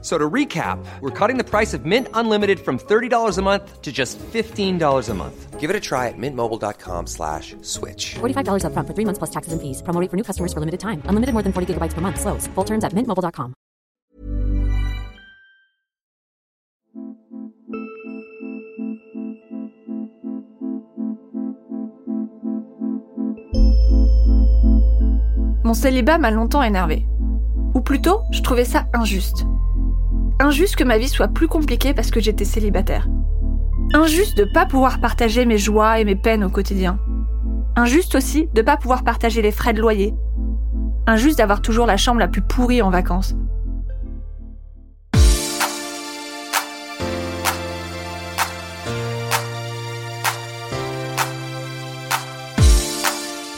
So to recap, we're cutting the price of Mint Unlimited from $30 a month to just $15 a month. Give it a try at mintmobile.com slash switch. $45 upfront for three months plus taxes and fees. Promo rate for new customers for limited time. Unlimited more than 40 gigabytes per month. Slows. Full terms at mintmobile.com. Mon célibat m'a longtemps énervé. Ou plutôt, je trouvais ça injuste. Injuste que ma vie soit plus compliquée parce que j'étais célibataire. Injuste de pas pouvoir partager mes joies et mes peines au quotidien. Injuste aussi de pas pouvoir partager les frais de loyer. Injuste d'avoir toujours la chambre la plus pourrie en vacances.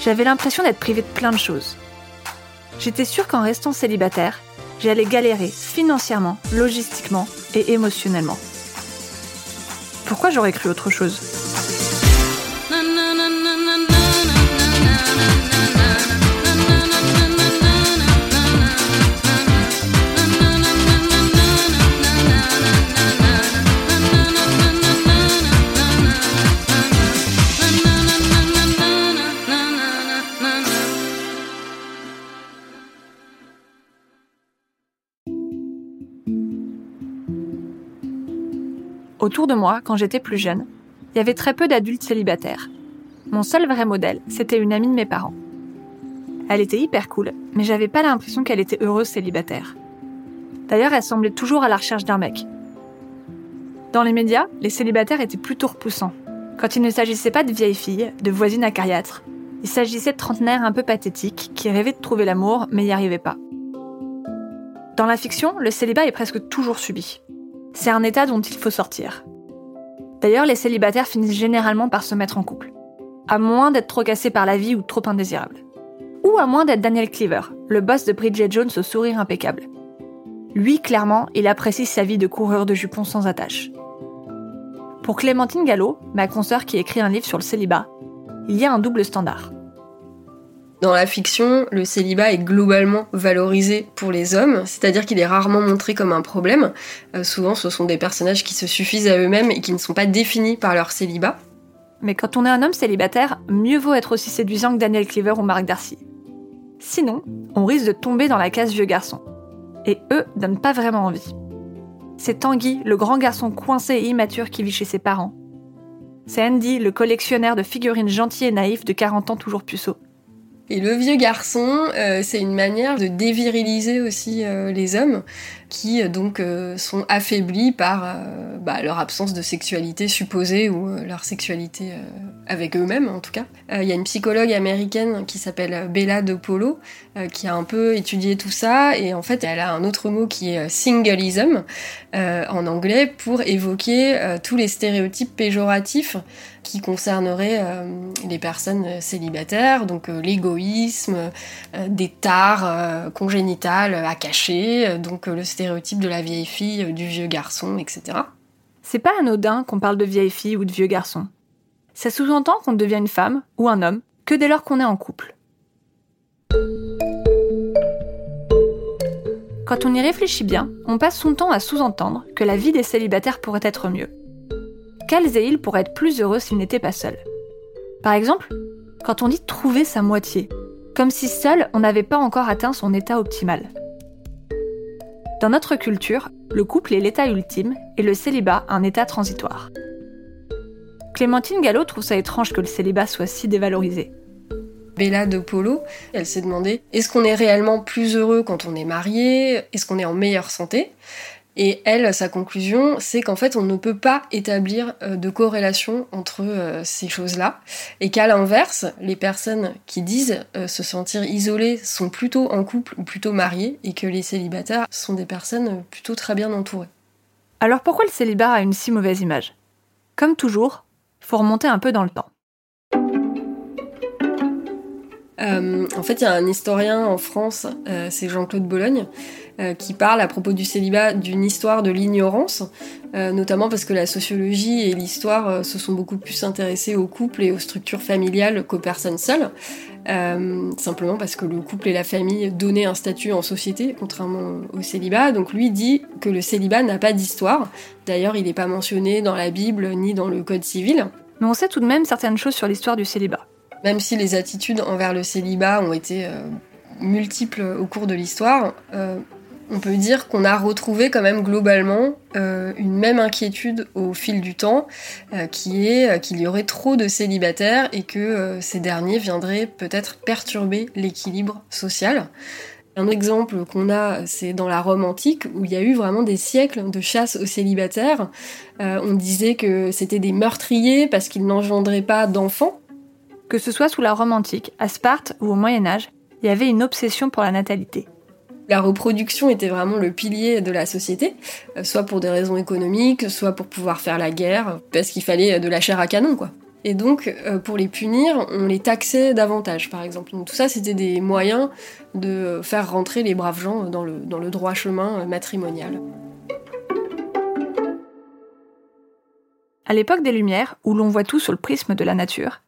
J'avais l'impression d'être privée de plein de choses. J'étais sûre qu'en restant célibataire, j'allais galérer financièrement, logistiquement et émotionnellement. Pourquoi j'aurais cru autre chose? Autour de moi, quand j'étais plus jeune, il y avait très peu d'adultes célibataires. Mon seul vrai modèle, c'était une amie de mes parents. Elle était hyper cool, mais j'avais pas l'impression qu'elle était heureuse célibataire. D'ailleurs, elle semblait toujours à la recherche d'un mec. Dans les médias, les célibataires étaient plutôt repoussants. Quand il ne s'agissait pas de vieilles filles, de voisines acariâtres, il s'agissait de trentenaires un peu pathétiques qui rêvaient de trouver l'amour mais n'y arrivaient pas. Dans la fiction, le célibat est presque toujours subi. C'est un état dont il faut sortir. D'ailleurs, les célibataires finissent généralement par se mettre en couple. À moins d'être trop cassés par la vie ou trop indésirables. Ou à moins d'être Daniel Cleaver, le boss de Bridget Jones au sourire impeccable. Lui, clairement, il apprécie sa vie de coureur de jupons sans attache. Pour Clémentine Gallo, ma consoeur qui écrit un livre sur le célibat, il y a un double standard. Dans la fiction, le célibat est globalement valorisé pour les hommes, c'est-à-dire qu'il est rarement montré comme un problème. Euh, souvent, ce sont des personnages qui se suffisent à eux-mêmes et qui ne sont pas définis par leur célibat. Mais quand on est un homme célibataire, mieux vaut être aussi séduisant que Daniel Cleaver ou Marc Darcy. Sinon, on risque de tomber dans la case vieux garçon. Et eux donnent pas vraiment envie. C'est Tanguy, le grand garçon coincé et immature qui vit chez ses parents. C'est Andy, le collectionneur de figurines gentil et naïf de 40 ans toujours puceau. Et le vieux garçon, euh, c'est une manière de déviriliser aussi euh, les hommes qui euh, donc sont affaiblis par bah, leur absence de sexualité supposée ou leur sexualité avec eux-mêmes en tout cas. Il y a une psychologue américaine qui s'appelle Bella De Polo qui a un peu étudié tout ça et en fait elle a un autre mot qui est singleism en anglais pour évoquer tous les stéréotypes péjoratifs concernerait les personnes célibataires, donc l'égoïsme, des tares congénitales à cacher, donc le stéréotype de la vieille fille, du vieux garçon, etc. C'est pas anodin qu'on parle de vieille fille ou de vieux garçon. Ça sous-entend qu'on devient une femme ou un homme que dès lors qu'on est en couple. Quand on y réfléchit bien, on passe son temps à sous-entendre que la vie des célibataires pourrait être mieux. Quels et ils pourraient être plus heureux s'ils n'étaient pas seuls. Par exemple, quand on dit trouver sa moitié, comme si seul on n'avait pas encore atteint son état optimal. Dans notre culture, le couple est l'état ultime et le célibat un état transitoire. Clémentine Gallo trouve ça étrange que le célibat soit si dévalorisé. Bella de Polo, elle s'est demandé est-ce qu'on est réellement plus heureux quand on est marié? Est-ce qu'on est en meilleure santé? Et elle, sa conclusion, c'est qu'en fait, on ne peut pas établir euh, de corrélation entre euh, ces choses-là, et qu'à l'inverse, les personnes qui disent euh, se sentir isolées sont plutôt en couple ou plutôt mariées, et que les célibataires sont des personnes plutôt très bien entourées. Alors pourquoi le célibat a une si mauvaise image? Comme toujours, faut remonter un peu dans le temps. Euh, en fait, il y a un historien en France, euh, c'est Jean-Claude Bologne, euh, qui parle à propos du célibat d'une histoire de l'ignorance, notamment parce que la sociologie et l'histoire se sont beaucoup plus intéressés aux couples et aux structures familiales qu'aux personnes seules. simplement parce que le couple et la famille donnaient un statut en société, contrairement au célibat. Donc lui dit que le célibat n'a pas d'histoire. D'ailleurs, il n'est pas mentionné dans la Bible ni dans le Code civil. Mais on sait tout de même certaines choses sur l'histoire du célibat. Même si les attitudes envers le célibat ont été euh, multiples au cours de l'histoire, euh, on peut dire qu'on a retrouvé quand même globalement euh, une même inquiétude au fil du temps, qui est qu'il y aurait trop de célibataires et que ces derniers viendraient peut-être perturber l'équilibre social. Un exemple qu'on a, c'est dans la Rome antique, où il y a eu vraiment des siècles de chasse aux célibataires. on disait que c'était des meurtriers parce qu'ils n'engendraient pas d'enfants. Que ce soit sous la Rome antique, à Sparte ou au Moyen Âge, il y avait une obsession pour la natalité. La reproduction était vraiment le pilier de la société, euh, soit pour des raisons économiques, soit pour pouvoir faire la guerre, parce qu'il fallait de la chair à canon, quoi. Et donc, euh, pour les punir, on les taxait davantage, par exemple. Donc tout ça, c'était des moyens de faire rentrer les braves gens dans le, dans le droit chemin matrimonial. À l'époque des Lumières, où l'on voit tout sur le prisme de la nature,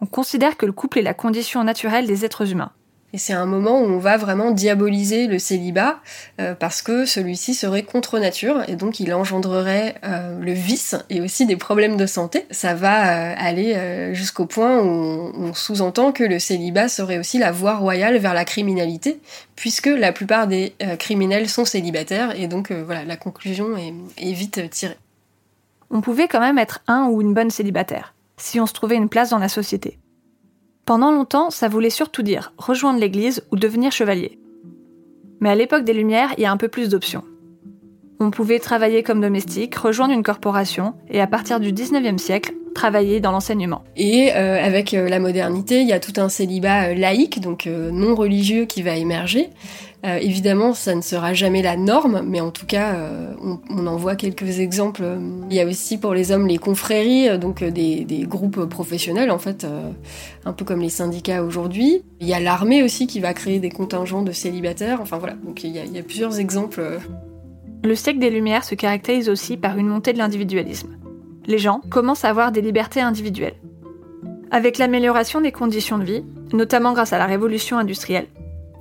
on considère que le couple est la condition naturelle des êtres humains. Et c'est un moment où on va vraiment diaboliser le célibat euh, parce que celui-ci serait contre nature et donc il engendrerait euh, le vice et aussi des problèmes de santé. Ça va euh, aller jusqu'au point où on, sous-entend que le célibat serait aussi la voie royale vers la criminalité puisque la plupart des criminels sont célibataires et donc voilà, la conclusion est vite tirée. On pouvait quand même être un ou une bonne célibataire si on se trouvait une place dans la société. Pendant longtemps, ça voulait surtout dire rejoindre l'Église ou devenir chevalier. Mais à l'époque des Lumières, il y a un peu plus d'options. On pouvait travailler comme domestique, rejoindre une corporation et à partir du 19e siècle, travailler dans l'enseignement. Et euh, avec euh, la modernité, il y a tout un célibat euh, laïque, donc non religieux, qui va émerger. Évidemment, ça ne sera jamais la norme, mais en tout cas, on, en voit quelques exemples. Il y a aussi pour les hommes les confréries, donc des, groupes professionnels, en fait, un peu comme les syndicats aujourd'hui. Il y a l'armée aussi qui va créer des contingents de célibataires. Enfin voilà, donc il y a plusieurs exemples. Le siècle des Lumières se caractérise aussi par une montée de l'individualisme les gens commencent à avoir des libertés individuelles. Avec l'amélioration des conditions de vie, notamment grâce à la révolution industrielle,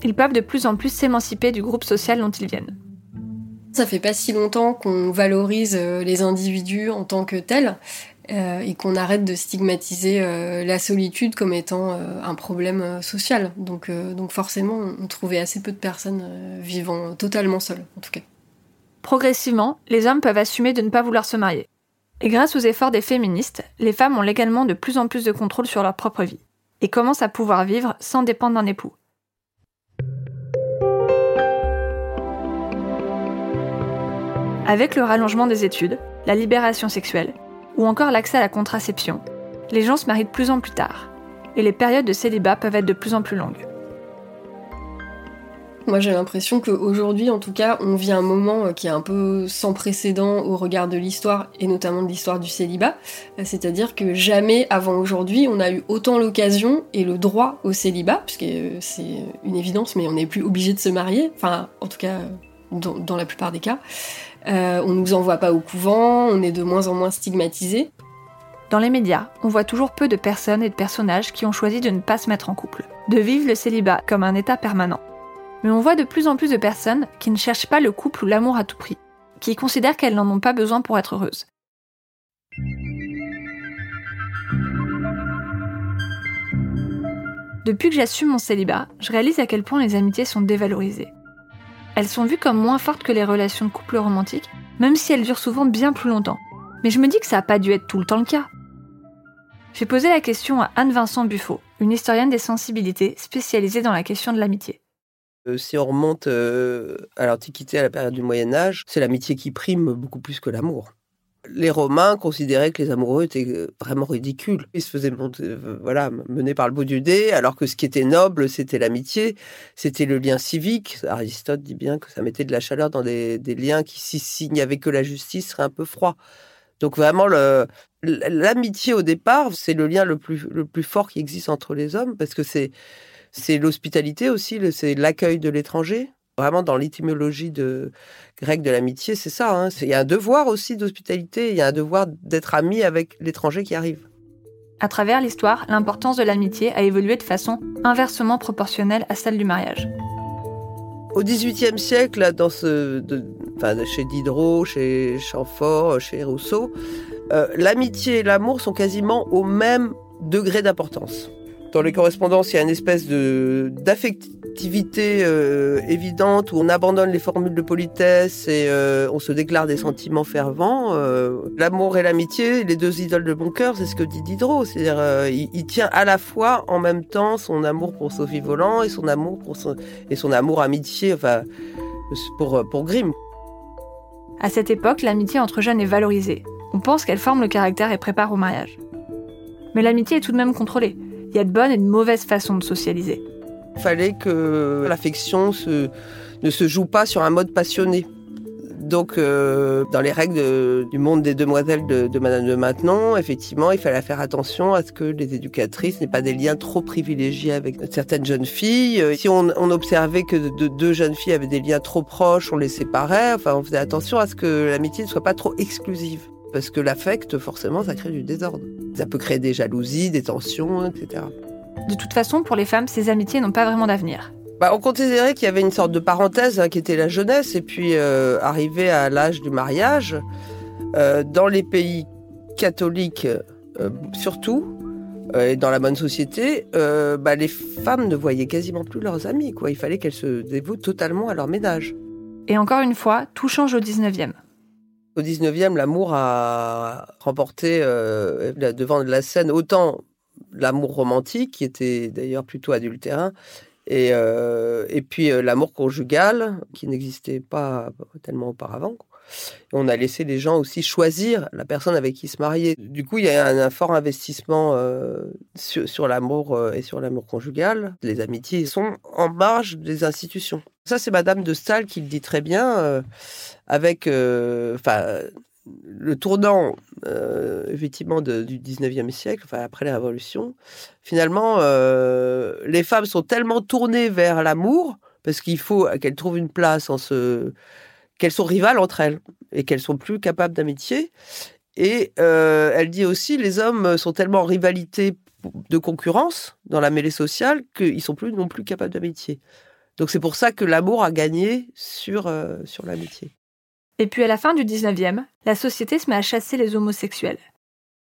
ils peuvent de plus en plus s'émanciper du groupe social dont ils viennent. Ça fait pas si longtemps qu'on valorise euh, les individus en tant que tels euh, et qu'on arrête de stigmatiser euh, la solitude comme étant un problème social. Donc, donc forcément, on trouvait assez peu de personnes vivant totalement seules, en tout cas. Progressivement, les hommes peuvent assumer de ne pas vouloir se marier. Et grâce aux efforts des féministes, les femmes ont légalement de plus en plus de contrôle sur leur propre vie et commencent à pouvoir vivre sans dépendre d'un époux. Avec le rallongement des études, la libération sexuelle ou encore l'accès à la contraception, les gens se marient de plus en plus tard et les périodes de célibat peuvent être de plus en plus longues. Moi, j'ai l'impression qu'aujourd'hui, en tout cas, on vit un moment euh, qui est un peu sans précédent au regard de l'histoire, et notamment de l'histoire du célibat. Euh, c'est-à-dire que jamais avant aujourd'hui, on a eu autant l'occasion et le droit au célibat, puisque euh, c'est une évidence, mais on n'est plus obligé de se marier, enfin, en tout cas, dans, la plupart des cas. On on nous envoie pas au couvent, on est de moins en moins stigmatisé. Dans les médias, on voit toujours peu de personnes et de personnages qui ont choisi de ne pas se mettre en couple, de vivre le célibat comme un état permanent mais on voit de plus en plus de personnes qui ne cherchent pas le couple ou l'amour à tout prix, qui considèrent qu'elles n'en ont pas besoin pour être heureuses. Depuis que j'assume mon célibat, je réalise à quel point les amitiés sont dévalorisées. Elles sont vues comme moins fortes que les relations de couple romantiques, même si elles durent souvent bien plus longtemps. Mais je me dis que ça n'a pas dû être tout le temps le cas. J'ai posé la question à Anne-Vincent Buffo, une historienne des sensibilités spécialisée dans la question de l'amitié. Euh, si on remonte euh, à l'Antiquité, à la période du Moyen Âge, c'est l'amitié qui prime beaucoup plus que l'amour. Les Romains considéraient que les amoureux étaient euh, vraiment ridicules. Ils se faisaient voilà, mener par le bout du dé, alors que ce qui était noble, c'était l'amitié, c'était le lien civique. Aristote dit bien que ça mettait de la chaleur dans des, liens qui, s'il n'y avait que la justice, seraient un peu froids. Donc vraiment, l'amitié au départ, c'est le lien le plus, fort qui existe entre les hommes, parce que c'est l'hospitalité aussi, c'est l'accueil de l'étranger. Vraiment, dans l'étymologie de, grecque de l'amitié, c'est ça. hein. Il y a un devoir aussi d'hospitalité, il y a un devoir d'être ami avec l'étranger qui arrive. À travers l'histoire, l'importance de l'amitié a évolué de façon inversement proportionnelle à celle du mariage. Au XVIIIe siècle, là, dans ce, de- enfin, chez Diderot, chez Chamfort, chez Rousseau, euh, l'amitié et l'amour sont quasiment au même degré d'importance. Dans les correspondances, il y a une espèce de d'affectivité euh, évidente où on abandonne les formules de politesse et euh, on se déclare des sentiments fervents. Euh, L'amour et l'amitié, les deux idoles de mon cœur, c'est ce que dit Diderot. C'est-à-dire, il, il tient à la fois, en même temps, son amour pour Sophie Volant et son amour pour son, et son amour amitié, enfin, pour, pour Grimm. À cette époque, l'amitié entre jeunes est valorisée. On pense qu'elle forme le caractère et prépare au mariage. Mais l'amitié est tout de même contrôlée. Il y a de bonnes et de mauvaises façons de socialiser. Il fallait que l'affection ne se joue pas sur un mode passionné. Donc, euh, dans les règles du monde des demoiselles de, de Madame de Maintenon, effectivement, il fallait faire attention à ce que les éducatrices n'aient pas des liens trop privilégiés avec certaines jeunes filles. Euh, Si on, observait que de- deux jeunes filles avaient des liens trop proches, on les séparait. Enfin, on faisait attention à ce que l'amitié ne soit pas trop exclusive. Parce que l'affect, forcément, ça crée du désordre. Ça peut créer des jalousies, des tensions, etc. De toute façon, pour les femmes, ces amitiés n'ont pas vraiment d'avenir. Bah, on considérait qu'il y avait une sorte de parenthèse hein, qui était la jeunesse, et puis euh, arrivé à l'âge du mariage, euh, dans les pays catholiques euh, surtout, euh, et dans la bonne société, bah, les femmes ne voyaient quasiment plus leurs amis. Quoi. Il fallait qu'elles se dévouent totalement à leur ménage. Et encore une fois, tout change au 19e. Au 19e, l'amour a remporté devant la scène autant l'amour romantique, qui était d'ailleurs plutôt adultérin, et, euh, et puis euh, l'amour conjugal, qui n'existait pas tellement auparavant. on a laissé les gens aussi choisir la personne avec qui se marier. Du coup, il y a un, fort investissement euh, sur, l'amour et sur l'amour conjugal. Les amitiés sont en marge des institutions. Ça, c'est Madame de Staël qui le dit très bien, avec, le tournant euh, effectivement du 19e siècle, enfin après la Révolution, finalement, euh, les femmes sont tellement tournées vers l'amour parce qu'il faut qu'elles trouvent une place en ce qu'elles sont rivales entre elles et qu'elles sont plus capables d'amitié. Et euh, elle dit aussi les hommes sont tellement en rivalité de concurrence dans la mêlée sociale qu'ils sont plus non plus capables d'amitié. Donc c'est pour ça que l'amour a gagné sur, sur l'amitié. Et puis à la fin du 19e, la société se met à chasser les homosexuels.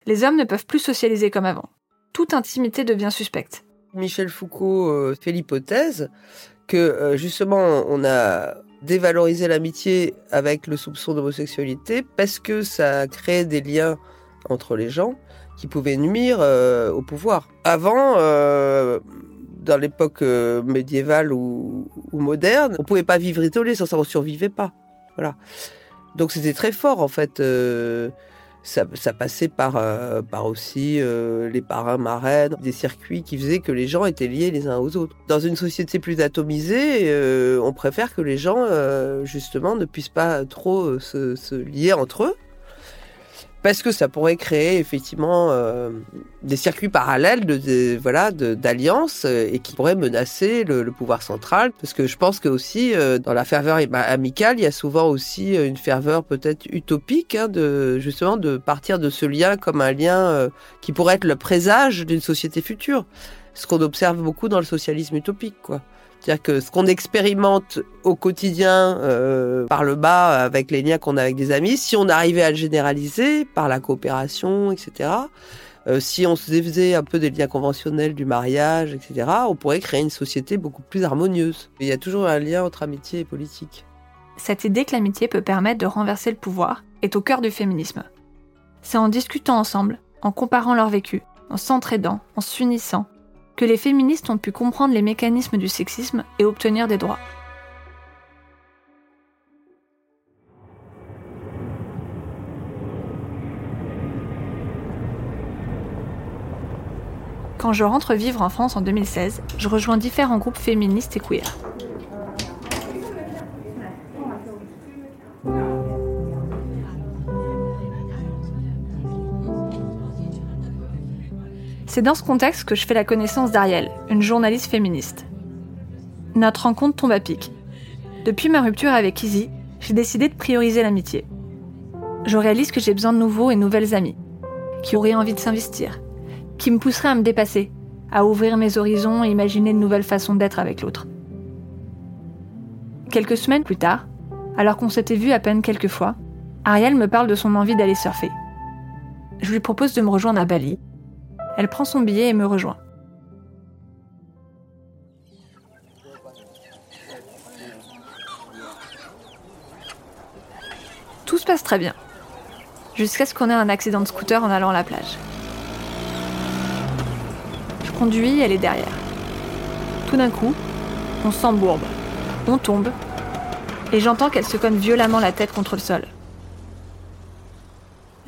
Les hommes ne peuvent plus socialiser comme avant. Toute intimité devient suspecte. Michel Foucault euh, fait l'hypothèse que euh, justement on a dévalorisé l'amitié avec le soupçon d'homosexualité parce que ça crée des liens entre les gens qui pouvaient nuire euh, au pouvoir. Avant, dans l'époque médiévale ou, moderne, on pouvait pas vivre isolé, sans ça on survivait pas. Voilà. Donc c'était très fort en fait. euh, ça, passait par, euh, par aussi euh, les parrains marraines, des circuits qui faisaient que les gens étaient liés les uns aux autres. Dans une société plus atomisée, on préfère que les gens, justement, ne puissent pas trop se, se lier entre eux. Parce que ça pourrait créer effectivement euh, des circuits parallèles de, voilà d'alliances euh, et qui pourraient menacer le, le pouvoir central. Parce que je pense que aussi euh, dans la ferveur am- amicale, il y a souvent aussi euh, une ferveur peut-être utopique hein, de justement de partir de ce lien comme un lien euh, qui pourrait être le présage d'une société future. Ce qu'on observe beaucoup dans le socialisme utopique, quoi. C'est-à-dire que ce qu'on expérimente au quotidien euh, par le bas avec les liens qu'on a avec des amis, si on arrivait à le généraliser par la coopération, etc., euh, si on se faisait un peu des liens conventionnels du mariage, etc., on pourrait créer une société beaucoup plus harmonieuse. Il y a toujours un lien entre amitié et politique. Cette idée que l'amitié peut permettre de renverser le pouvoir est au cœur du féminisme. C'est en discutant ensemble, en comparant leur vécu, en s'entraidant, en s'unissant, que les féministes ont pu comprendre les mécanismes du sexisme et obtenir des droits. Quand je rentre vivre en France en 2016, je rejoins différents groupes féministes et queer. C'est dans ce contexte que je fais la connaissance d'Ariel, une journaliste féministe. Notre rencontre tombe à pic. Depuis ma rupture avec Izzy, j'ai décidé de prioriser l'amitié. Je réalise que j'ai besoin de nouveaux et nouvelles amies, qui auraient envie de s'investir, qui me pousseraient à me dépasser, à ouvrir mes horizons et imaginer de nouvelles façons d'être avec l'autre. Quelques semaines plus tard, alors qu'on s'était vu à peine quelques fois, Ariel me parle de son envie d'aller surfer. Je lui propose de me rejoindre à Bali. Elle prend son billet et me rejoint. Tout se passe très bien, jusqu'à ce qu'on ait un accident de scooter en allant à la plage. Je conduis, elle est derrière. Tout d'un coup, on s'embourbe, on tombe, et j'entends qu'elle se cogne violemment la tête contre le sol.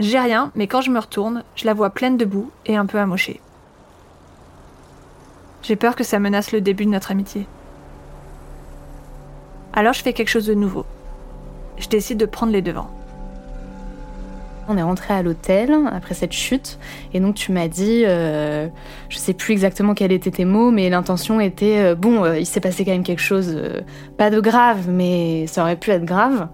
J'ai rien, mais quand je me retourne, je la vois pleine de boue et un peu amochée. J'ai peur que ça menace le début de notre amitié. Alors je fais quelque chose de nouveau. Je décide de prendre les devants. On est rentré à l'hôtel après cette chute et donc tu m'as dit, euh, je sais plus exactement quels étaient tes mots, mais l'intention était euh, bon, euh, il s'est passé quand même quelque chose, pas de grave, mais ça aurait pu être grave.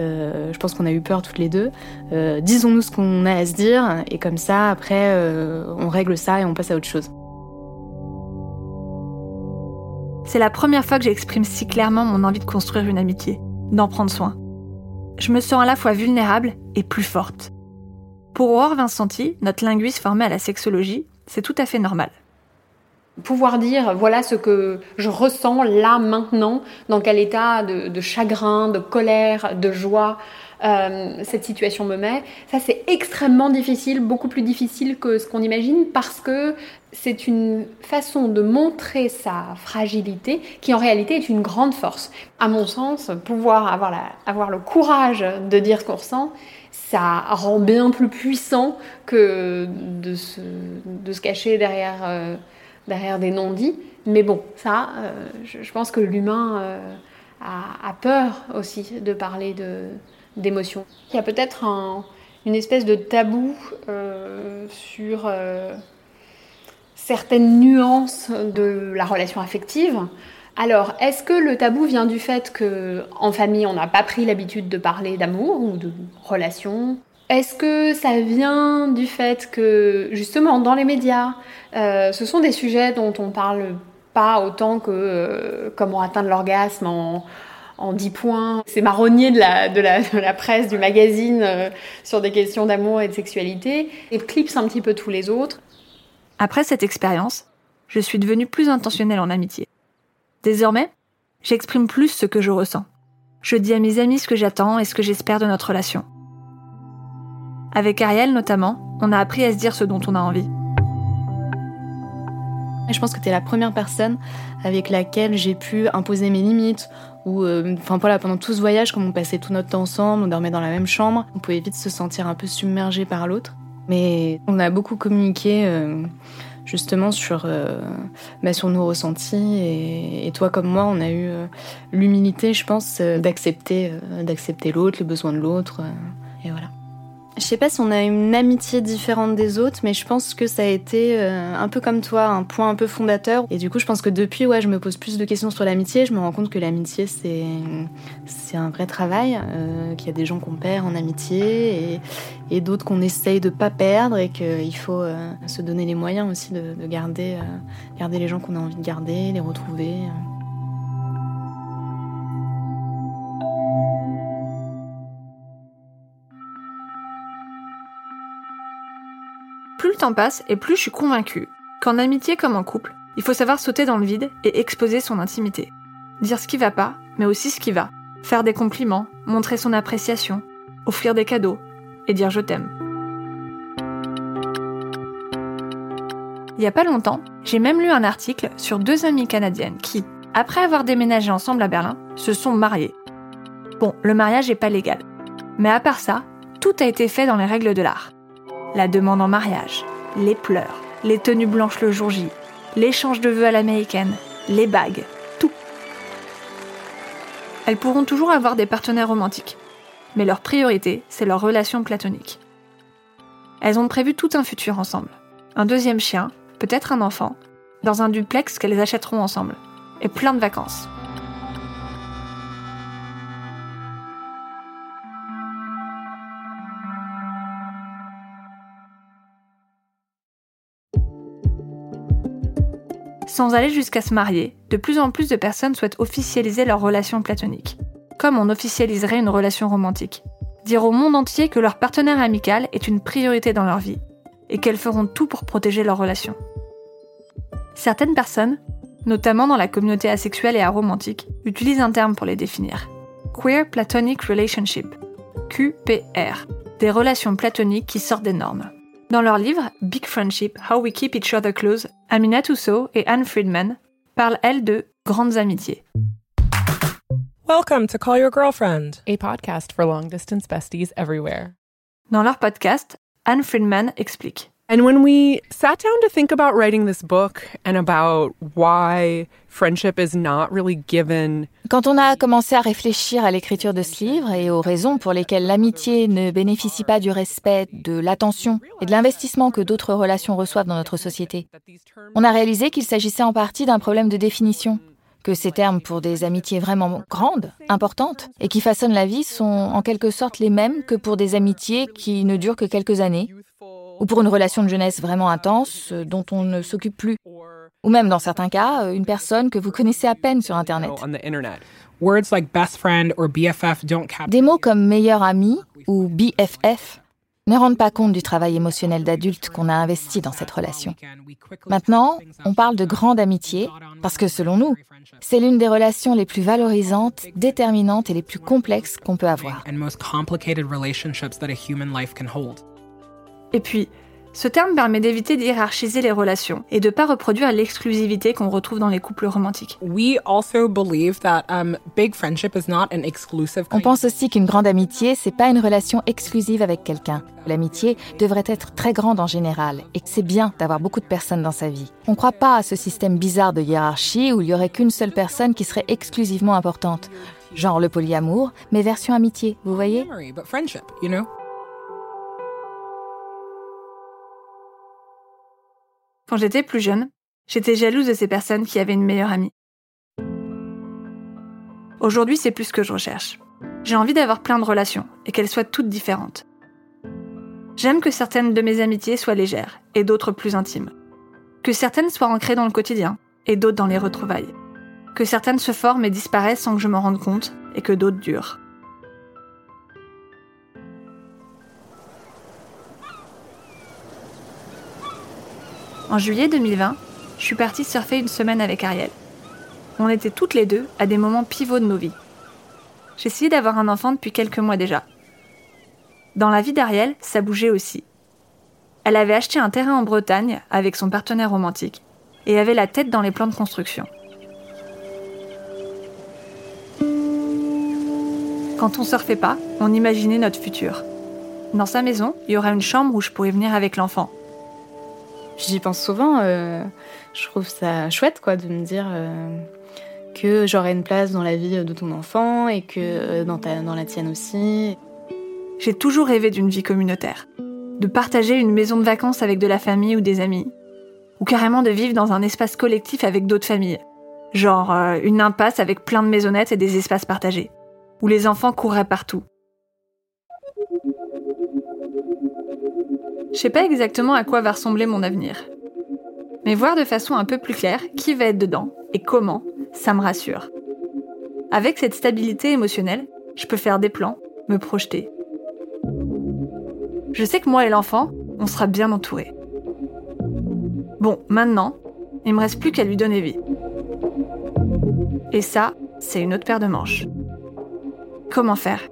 Euh, je pense qu'on a eu peur toutes les deux. Euh, Disons-nous ce qu'on a à se dire et comme ça après euh, on règle ça et on passe à autre chose. C'est la première fois que j'exprime si clairement mon envie de construire une amitié, d'en prendre soin. Je me sens à la fois vulnérable et plus forte. Pour Aurore Vincenti, notre linguiste formé à la sexologie, c'est tout à fait normal. Pouvoir dire voilà ce que je ressens là maintenant, dans quel état de, chagrin, de colère, de joie euh, cette situation me met, ça c'est extrêmement difficile, beaucoup plus difficile que ce qu'on imagine parce que c'est une façon de montrer sa fragilité qui en réalité est une grande force. À mon sens, pouvoir avoir, la, avoir le courage de dire ce qu'on ressent, ça rend bien plus puissant que de se, de se cacher derrière... Euh, derrière des non-dits. Mais bon, ça, euh, je, pense que l'humain euh, a, peur aussi de parler d'émotions. Il y a peut-être un, une espèce de tabou euh, sur certaines nuances de la relation affective. Alors, est-ce que le tabou vient du fait que en famille, on n'a pas pris l'habitude de parler d'amour ou de relation est-ce que ça vient du fait que, justement, dans les médias, euh, ce sont des sujets dont on parle pas autant que euh, comment atteindre l'orgasme en, en 10 points? C'est marronnier de la, de, la, presse, du magazine euh, sur des questions d'amour et de sexualité, et clipse un petit peu tous les autres. Après cette expérience, je suis devenue plus intentionnelle en amitié. Désormais, j'exprime plus ce que je ressens. Je dis à mes amis ce que j'attends et ce que j'espère de notre relation. Avec Ariel notamment, on a appris à se dire ce dont on a envie. Je pense que tu es la première personne avec laquelle j'ai pu imposer mes limites. Ou, euh, enfin voilà, pendant tout ce voyage, comme on passait tout notre temps ensemble, on dormait dans la même chambre, on pouvait vite se sentir un peu submergé par l'autre. Mais on a beaucoup communiqué euh, justement sur, euh, bah, sur nos ressentis. Et, toi comme moi, on a eu l'humilité, je pense, d'accepter d'accepter l'autre, les besoins de l'autre. et voilà. Je sais pas si on a une amitié différente des autres, mais je pense que ça a été euh, un peu comme toi, un point un peu fondateur. Et du coup, je pense que depuis, ouais, je me pose plus de questions sur l'amitié. Je me rends compte que l'amitié, c'est c'est un vrai travail, euh, qu'il y a des gens qu'on perd en amitié et, d'autres qu'on essaye de pas perdre et qu'il faut euh, se donner les moyens aussi de, de garder, euh, garder les gens qu'on a envie de garder, les retrouver. Passe et plus je suis convaincue qu'en amitié comme en couple, il faut savoir sauter dans le vide et exposer son intimité. Dire ce qui va pas, mais aussi ce qui va. Faire des compliments, montrer son appréciation, offrir des cadeaux et dire je t'aime. Il y a pas longtemps, j'ai même lu un article sur deux amies canadiennes qui, après avoir déménagé ensemble à Berlin, se sont mariées. Bon, le mariage est pas légal. Mais à part ça, tout a été fait dans les règles de l'art la demande en mariage, les pleurs, les tenues blanches le jour J, l'échange de vœux à l'américaine, les bagues, tout. Elles pourront toujours avoir des partenaires romantiques, mais leur priorité, c'est leur relation platonique. Elles ont prévu tout un futur ensemble. Un deuxième chien, peut-être un enfant, dans un duplex qu'elles achèteront ensemble, et plein de vacances. Sans aller jusqu'à se marier, de plus en plus de personnes souhaitent officialiser leur relation platonique, comme on officialiserait une relation romantique. Dire au monde entier que leur partenaire amical est une priorité dans leur vie, et qu'elles feront tout pour protéger leur relation. Certaines personnes, notamment dans la communauté asexuelle et aromantique, utilisent un terme pour les définir. Queer Platonic Relationship, QPR, des relations platoniques qui sortent des normes. Dans leur livre Big Friendship, How We Keep Each Other Close, Amina Toussaint et Anne Friedman parlent, elles, de grandes amitiés. Welcome to Call Your Girlfriend, a podcast for long distance besties everywhere. Dans leur podcast, Anne Friedman explique. And when we sat down to think about writing this book and about why friendship is not really given. Quand on a commencé à réfléchir à l'écriture de ce livre et aux raisons pour lesquelles l'amitié ne bénéficie pas du respect, de l'attention et de l'investissement que d'autres relations reçoivent dans notre société, on a réalisé qu'il s'agissait en partie d'un problème de définition que ces termes pour des amitiés vraiment grandes, importantes, et qui façonnent la vie sont en quelque sorte les mêmes que pour des amitiés qui ne durent que quelques années, ou pour une relation de jeunesse vraiment intense euh, dont on ne s'occupe plus, ou même dans certains cas, euh, une personne que vous connaissez à peine sur Internet. Des mots comme meilleur ami ou BFF ne rendent pas compte du travail émotionnel d'adulte qu'on a investi dans cette relation. Maintenant, on parle de grande amitié parce que selon nous, c'est l'une des relations les plus valorisantes, déterminantes et les plus complexes qu'on peut avoir. Et puis, ce terme permet d'éviter d'hierarchiser les relations et de ne pas reproduire l'exclusivité qu'on retrouve dans les couples romantiques. Um, On pense aussi qu'une grande amitié, c'est pas une relation exclusive avec quelqu'un. L'amitié devrait être très grande en général et que c'est bien d'avoir beaucoup de personnes dans sa vie. On ne croit pas à ce système bizarre de hiérarchie où il y aurait qu'une seule personne qui serait exclusivement importante. Genre le polyamour, mais version amitié, vous voyez? Quand j'étais plus jeune, j'étais jalouse de ces personnes qui avaient une meilleure amie. Aujourd'hui, c'est plus ce que je recherche. J'ai envie d'avoir plein de relations et qu'elles soient toutes différentes. J'aime que certaines de mes amitiés soient légères et d'autres plus intimes. Que certaines soient ancrées dans le quotidien et d'autres dans les retrouvailles. Que certaines se forment et disparaissent sans que je m'en rende compte et que d'autres durent. En juillet 2020, je suis partie surfer une semaine avec Ariel. On était toutes les deux à des moments pivots de nos vies. J'essayais d'avoir un enfant depuis quelques mois déjà. Dans la vie d'Ariel, ça bougeait aussi. Elle avait acheté un terrain en Bretagne avec son partenaire romantique et avait la tête dans les plans de construction. Quand on surfait pas, on imaginait notre futur. Dans sa maison, il y aura une chambre où je pourrais venir avec l'enfant, J'y pense souvent. Euh, je trouve ça chouette, quoi, de me dire euh, que j'aurai une place dans la vie de ton enfant et que euh, dans, dans la tienne aussi. J'ai toujours rêvé d'une vie communautaire, de partager une maison de vacances avec de la famille ou des amis, ou carrément de vivre dans un espace collectif avec d'autres familles, genre une impasse avec plein de maisonnettes et des espaces partagés, où les enfants courraient partout. Je sais pas exactement à quoi va ressembler mon avenir. Mais voir de façon un peu plus claire qui va être dedans et comment, ça me rassure. Avec cette stabilité émotionnelle, je peux faire des plans, me projeter. Je sais que moi et l'enfant, on sera bien entourés. Bon, maintenant, il me reste plus qu'à lui donner vie. Et ça, c'est une autre paire de manches. Comment faire?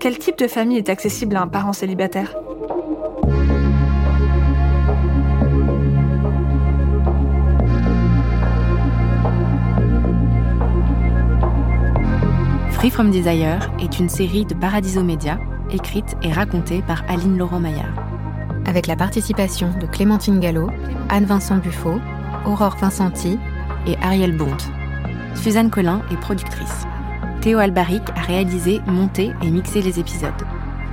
Quel type de famille est accessible à un parent célibataire? Free From Desire est une série de Paradiso Média, écrite et racontée par Aline Laurent Maillard. Avec la participation de Clémentine Gallo, Anne-Vincent Buffo, Aurore Vincenti et Ariel Bond. Suzanne Collin est productrice. Théo Albaric a réalisé, monté et mixé les épisodes.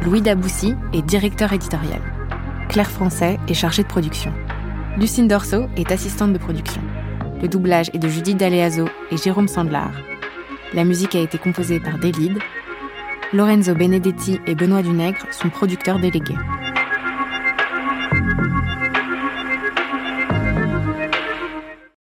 Louis Daboussi est directeur éditorial. Claire Français est chargée de production. Lucine Dorso est assistante de production. Le doublage est de Judith Daleazo et Jérôme Sandlar. La musique a été composée par Delide. Lorenzo Benedetti et Benoît Dunègre sont producteurs délégués.